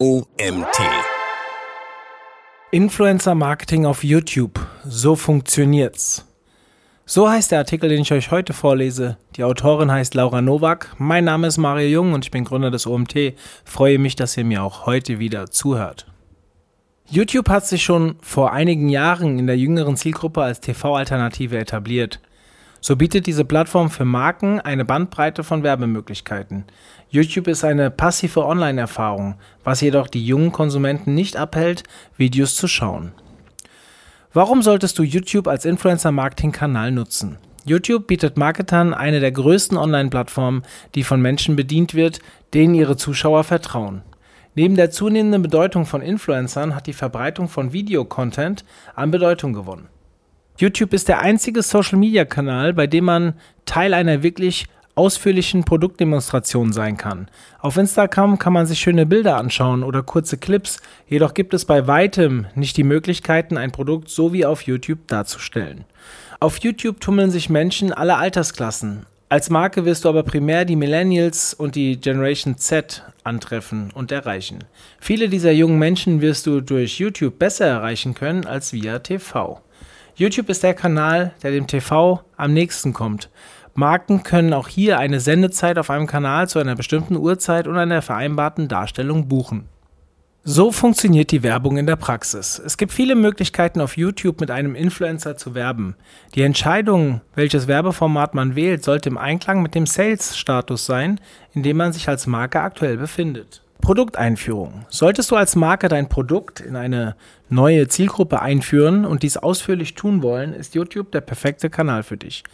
OMT. Influencer Marketing auf YouTube. So funktioniert's. So heißt der Artikel, den ich euch heute vorlese. Die Autorin heißt Laura Nowak. Mein Name ist Mario Jung und ich bin Gründer des OMT. Freue mich, dass ihr mir auch heute wieder zuhört. YouTube hat sich schon vor einigen Jahren in der jüngeren Zielgruppe als TV-Alternative etabliert. So bietet diese Plattform für Marken eine Bandbreite von Werbemöglichkeiten. YouTube ist eine passive Online-Erfahrung, was jedoch die jungen Konsumenten nicht abhält, Videos zu schauen. Warum solltest du YouTube als Influencer-Marketing-Kanal nutzen? YouTube bietet Marketern eine der größten Online-Plattformen, die von Menschen bedient wird, denen ihre Zuschauer vertrauen. Neben der zunehmenden Bedeutung von Influencern hat die Verbreitung von Videocontent an Bedeutung gewonnen. YouTube ist der einzige Social-Media-Kanal, bei dem man Teil einer wirklich ausführlichen Produktdemonstration sein kann. Auf Instagram kann man sich schöne Bilder anschauen oder kurze Clips, jedoch gibt es bei weitem nicht die Möglichkeiten, ein Produkt so wie auf YouTube darzustellen. Auf YouTube tummeln sich Menschen aller Altersklassen. Als Marke wirst du aber primär die Millennials und die Generation Z antreffen und erreichen. Viele dieser jungen Menschen wirst du durch YouTube besser erreichen können als via TV. YouTube ist der Kanal, der dem TV am nächsten kommt. Marken können auch hier eine Sendezeit auf einem Kanal zu einer bestimmten Uhrzeit und einer vereinbarten Darstellung buchen. So funktioniert die Werbung in der Praxis. Es gibt viele Möglichkeiten auf YouTube mit einem Influencer zu werben. Die Entscheidung, welches Werbeformat man wählt, sollte im Einklang mit dem Sales-Status sein, in dem man sich als Marke aktuell befindet. Produkteinführung. Solltest du als Marke dein Produkt in eine neue Zielgruppe einführen und dies ausführlich tun wollen, ist YouTube der perfekte Kanal für dich.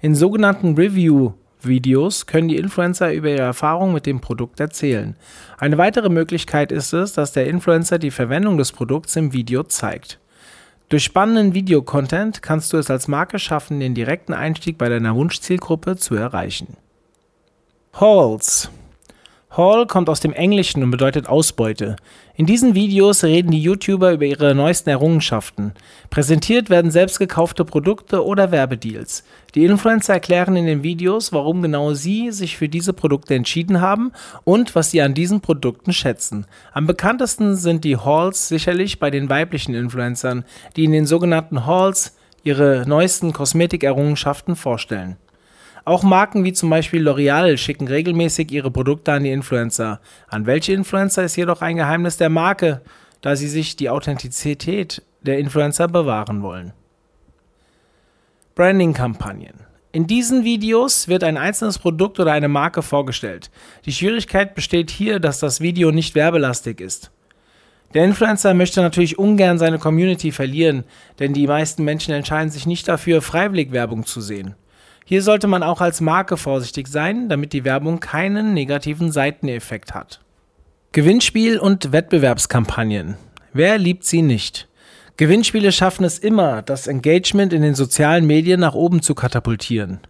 In sogenannten Review Videos können die Influencer über ihre Erfahrungen mit dem Produkt erzählen. Eine weitere Möglichkeit ist es, dass der Influencer die Verwendung des Produkts im Video zeigt. Durch spannenden Videocontent kannst du es als Marke schaffen, den direkten Einstieg bei deiner Wunschzielgruppe zu erreichen. Halls Haul kommt aus dem Englischen und bedeutet Ausbeute. In diesen Videos reden die YouTuber über ihre neuesten Errungenschaften. Präsentiert werden selbst gekaufte Produkte oder Werbedeals. Die Influencer erklären in den Videos, warum genau sie sich für diese Produkte entschieden haben und was sie an diesen Produkten schätzen. Am bekanntesten sind die Hauls sicherlich bei den weiblichen Influencern, die in den sogenannten Hauls ihre neuesten Kosmetikerrungenschaften vorstellen. Auch Marken wie zum Beispiel L'Oreal schicken regelmäßig ihre Produkte an die Influencer. An welche Influencer ist jedoch ein Geheimnis der Marke, da sie sich die Authentizität der Influencer bewahren wollen. Branding-Kampagnen. In diesen Videos wird ein einzelnes Produkt oder eine Marke vorgestellt. Die Schwierigkeit besteht hier, dass das Video nicht werbelastig ist. Der Influencer möchte natürlich ungern seine Community verlieren, denn die meisten Menschen entscheiden sich nicht dafür, freiwillig Werbung zu sehen. Hier sollte man auch als Marke vorsichtig sein, damit die Werbung keinen negativen Seiteneffekt hat. Gewinnspiel und Wettbewerbskampagnen. Wer liebt sie nicht? Gewinnspiele schaffen es immer, das Engagement in den sozialen Medien nach oben zu katapultieren.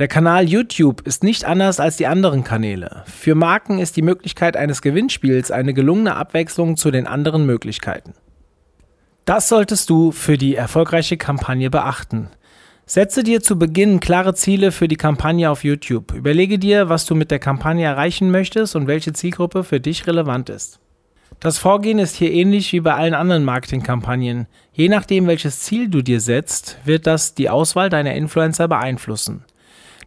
Der Kanal YouTube ist nicht anders als die anderen Kanäle. Für Marken ist die Möglichkeit eines Gewinnspiels eine gelungene Abwechslung zu den anderen Möglichkeiten. Das solltest du für die erfolgreiche Kampagne beachten. Setze dir zu Beginn klare Ziele für die Kampagne auf YouTube. Überlege dir, was du mit der Kampagne erreichen möchtest und welche Zielgruppe für dich relevant ist. Das Vorgehen ist hier ähnlich wie bei allen anderen Marketingkampagnen. Je nachdem, welches Ziel du dir setzt, wird das die Auswahl deiner Influencer beeinflussen.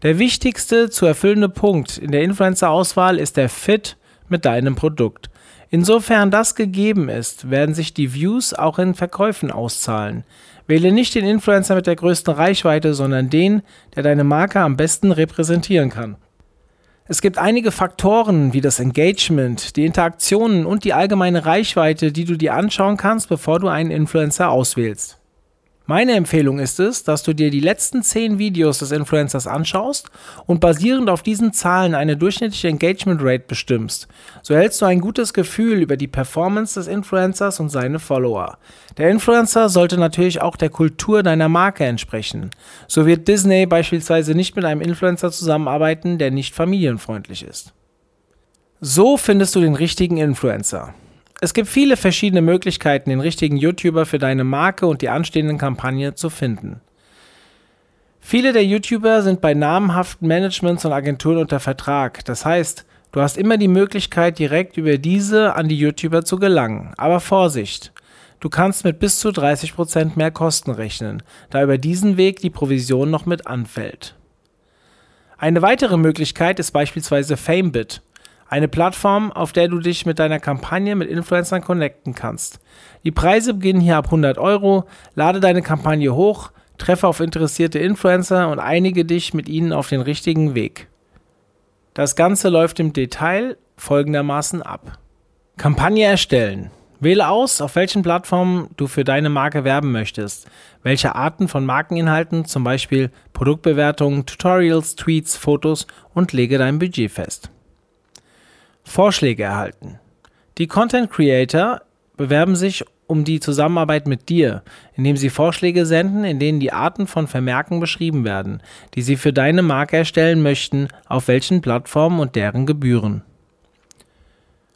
Der wichtigste zu erfüllende Punkt in der Influencer-Auswahl ist der Fit mit deinem Produkt. Insofern das gegeben ist, werden sich die Views auch in Verkäufen auszahlen. Wähle nicht den Influencer mit der größten Reichweite, sondern den, der deine Marke am besten repräsentieren kann. Es gibt einige Faktoren wie das Engagement, die Interaktionen und die allgemeine Reichweite, die du dir anschauen kannst, bevor du einen Influencer auswählst. Meine Empfehlung ist es, dass du dir die letzten 10 Videos des Influencers anschaust und basierend auf diesen Zahlen eine durchschnittliche Engagement Rate bestimmst. So hältst du ein gutes Gefühl über die Performance des Influencers und seine Follower. Der Influencer sollte natürlich auch der Kultur deiner Marke entsprechen. So wird Disney beispielsweise nicht mit einem Influencer zusammenarbeiten, der nicht familienfreundlich ist. So findest du den richtigen Influencer. Es gibt viele verschiedene Möglichkeiten, den richtigen YouTuber für deine Marke und die anstehenden Kampagne zu finden. Viele der YouTuber sind bei namhaften Managements und Agenturen unter Vertrag. Das heißt, Du hast immer die Möglichkeit, direkt über diese an die YouTuber zu gelangen. Aber Vorsicht! Du kannst mit bis zu 30% mehr Kosten rechnen, da über diesen Weg die Provision noch mit anfällt. Eine weitere Möglichkeit ist beispielsweise FameBit, eine Plattform, auf der du dich mit deiner Kampagne mit Influencern connecten kannst. Die Preise beginnen hier ab 100 Euro, lade deine Kampagne hoch, treffe auf interessierte Influencer und einige dich mit ihnen auf den richtigen Weg. Das Ganze läuft im Detail folgendermaßen ab. Kampagne erstellen. Wähle aus, auf welchen Plattformen du für deine Marke werben möchtest, welche Arten von Markeninhalten, zum Beispiel Produktbewertungen, Tutorials, Tweets, Fotos und lege dein Budget fest. Vorschläge erhalten. Die Content Creator bewerben sich um die Zusammenarbeit mit dir, indem sie Vorschläge senden, in denen die Arten von Vermerken beschrieben werden, die sie für deine Marke erstellen möchten, auf welchen Plattformen und deren Gebühren.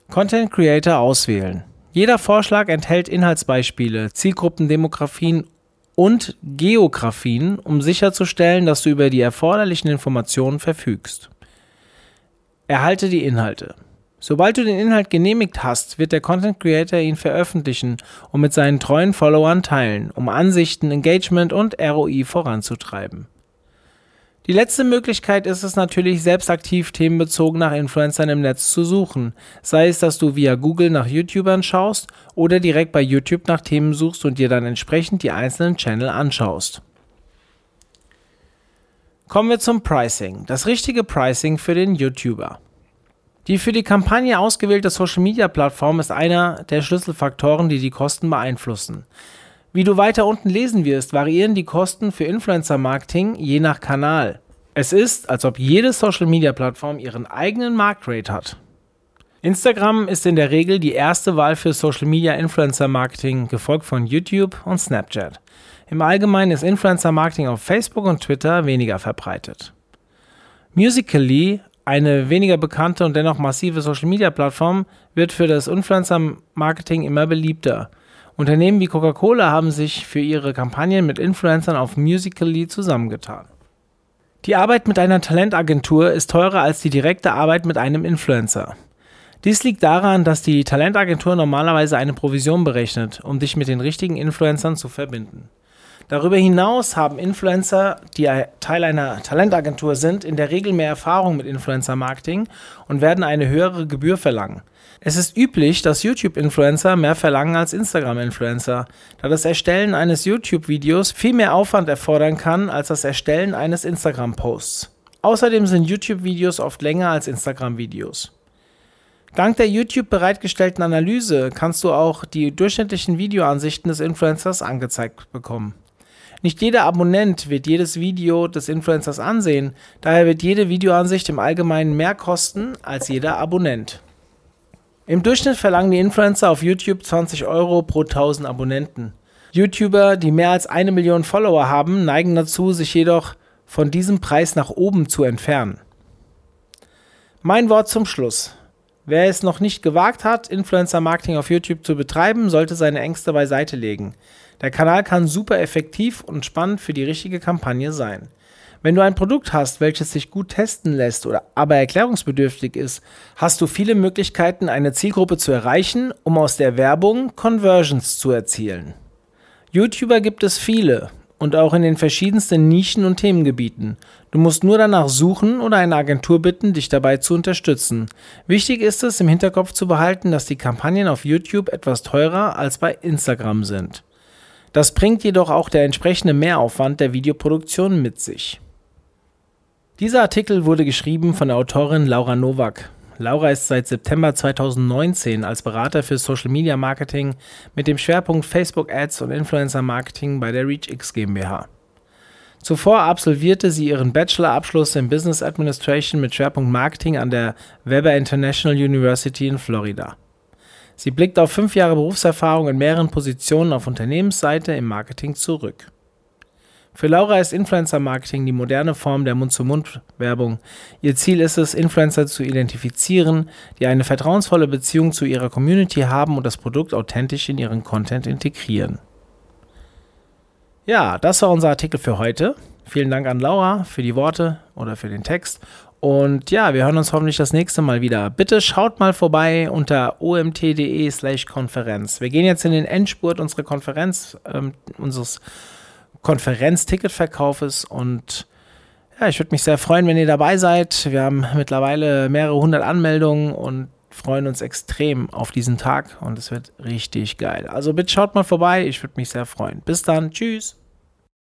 Content Creator auswählen. Jeder Vorschlag enthält Inhaltsbeispiele, Zielgruppendemografien und Geografien, um sicherzustellen, dass du über die erforderlichen Informationen verfügst. Erhalte die Inhalte. Sobald du den Inhalt genehmigt hast, wird der Content Creator ihn veröffentlichen und mit seinen treuen Followern teilen, um Ansichten, Engagement und ROI voranzutreiben. Die letzte Möglichkeit ist es natürlich, selbst aktiv themenbezogen nach Influencern im Netz zu suchen, sei es, dass du via Google nach YouTubern schaust oder direkt bei YouTube nach Themen suchst und dir dann entsprechend die einzelnen Channel anschaust. Kommen wir zum Pricing. Das richtige Pricing für den YouTuber. Die für die Kampagne ausgewählte Social-Media-Plattform ist einer der Schlüsselfaktoren, die die Kosten beeinflussen. Wie du weiter unten lesen wirst, variieren die Kosten für Influencer-Marketing je nach Kanal. Es ist, als ob jede Social-Media-Plattform ihren eigenen Marktrate hat. Instagram ist in der Regel die erste Wahl für Social-Media-Influencer-Marketing, gefolgt von YouTube und Snapchat. Im Allgemeinen ist Influencer-Marketing auf Facebook und Twitter weniger verbreitet. Musically eine weniger bekannte und dennoch massive Social-Media-Plattform wird für das Influencer-Marketing immer beliebter. Unternehmen wie Coca-Cola haben sich für ihre Kampagnen mit Influencern auf Musical.ly zusammengetan. Die Arbeit mit einer Talentagentur ist teurer als die direkte Arbeit mit einem Influencer. Dies liegt daran, dass die Talentagentur normalerweise eine Provision berechnet, um dich mit den richtigen Influencern zu verbinden. Darüber hinaus haben Influencer, die Teil einer Talentagentur sind, in der Regel mehr Erfahrung mit Influencer-Marketing und werden eine höhere Gebühr verlangen. Es ist üblich, dass YouTube-Influencer mehr verlangen als Instagram-Influencer, da das Erstellen eines YouTube-Videos viel mehr Aufwand erfordern kann als das Erstellen eines Instagram-Posts. Außerdem sind YouTube-Videos oft länger als Instagram-Videos. Dank der YouTube bereitgestellten Analyse kannst du auch die durchschnittlichen Videoansichten des Influencers angezeigt bekommen. Nicht jeder Abonnent wird jedes Video des Influencers ansehen, daher wird jede Videoansicht im Allgemeinen mehr kosten als jeder Abonnent. Im Durchschnitt verlangen die Influencer auf YouTube 20 Euro pro 1000 Abonnenten. YouTuber, die mehr als eine Million Follower haben, neigen dazu, sich jedoch von diesem Preis nach oben zu entfernen. Mein Wort zum Schluss. Wer es noch nicht gewagt hat, Influencer-Marketing auf YouTube zu betreiben, sollte seine Ängste beiseite legen. Der Kanal kann super effektiv und spannend für die richtige Kampagne sein. Wenn du ein Produkt hast, welches sich gut testen lässt oder aber erklärungsbedürftig ist, hast du viele Möglichkeiten, eine Zielgruppe zu erreichen, um aus der Werbung Conversions zu erzielen. YouTuber gibt es viele und auch in den verschiedensten Nischen und Themengebieten. Du musst nur danach suchen oder eine Agentur bitten, dich dabei zu unterstützen. Wichtig ist es, im Hinterkopf zu behalten, dass die Kampagnen auf YouTube etwas teurer als bei Instagram sind. Das bringt jedoch auch der entsprechende Mehraufwand der Videoproduktion mit sich. Dieser Artikel wurde geschrieben von der Autorin Laura Nowak. Laura ist seit September 2019 als Berater für Social Media Marketing mit dem Schwerpunkt Facebook Ads und Influencer Marketing bei der ReachX GmbH. Zuvor absolvierte sie ihren Bachelorabschluss in Business Administration mit Schwerpunkt Marketing an der Weber International University in Florida. Sie blickt auf fünf Jahre Berufserfahrung in mehreren Positionen auf Unternehmensseite im Marketing zurück. Für Laura ist Influencer-Marketing die moderne Form der Mund-zu-Mund-Werbung. Ihr Ziel ist es, Influencer zu identifizieren, die eine vertrauensvolle Beziehung zu ihrer Community haben und das Produkt authentisch in ihren Content integrieren. Ja, das war unser Artikel für heute. Vielen Dank an Laura für die Worte oder für den Text Und ja, wir hören uns hoffentlich das nächste Mal wieder. Bitte schaut mal vorbei unter omt.de slash Konferenz. Wir gehen jetzt in den Endspurt unserer Konferenz, ähm, unseres Konferenzticketverkaufes und ja, ich würde mich sehr freuen, wenn ihr dabei seid. Wir haben mittlerweile mehrere hundert Anmeldungen und freuen uns extrem auf diesen Tag und es wird richtig geil. Also bitte schaut mal vorbei, ich würde mich sehr freuen. Bis dann, tschüss.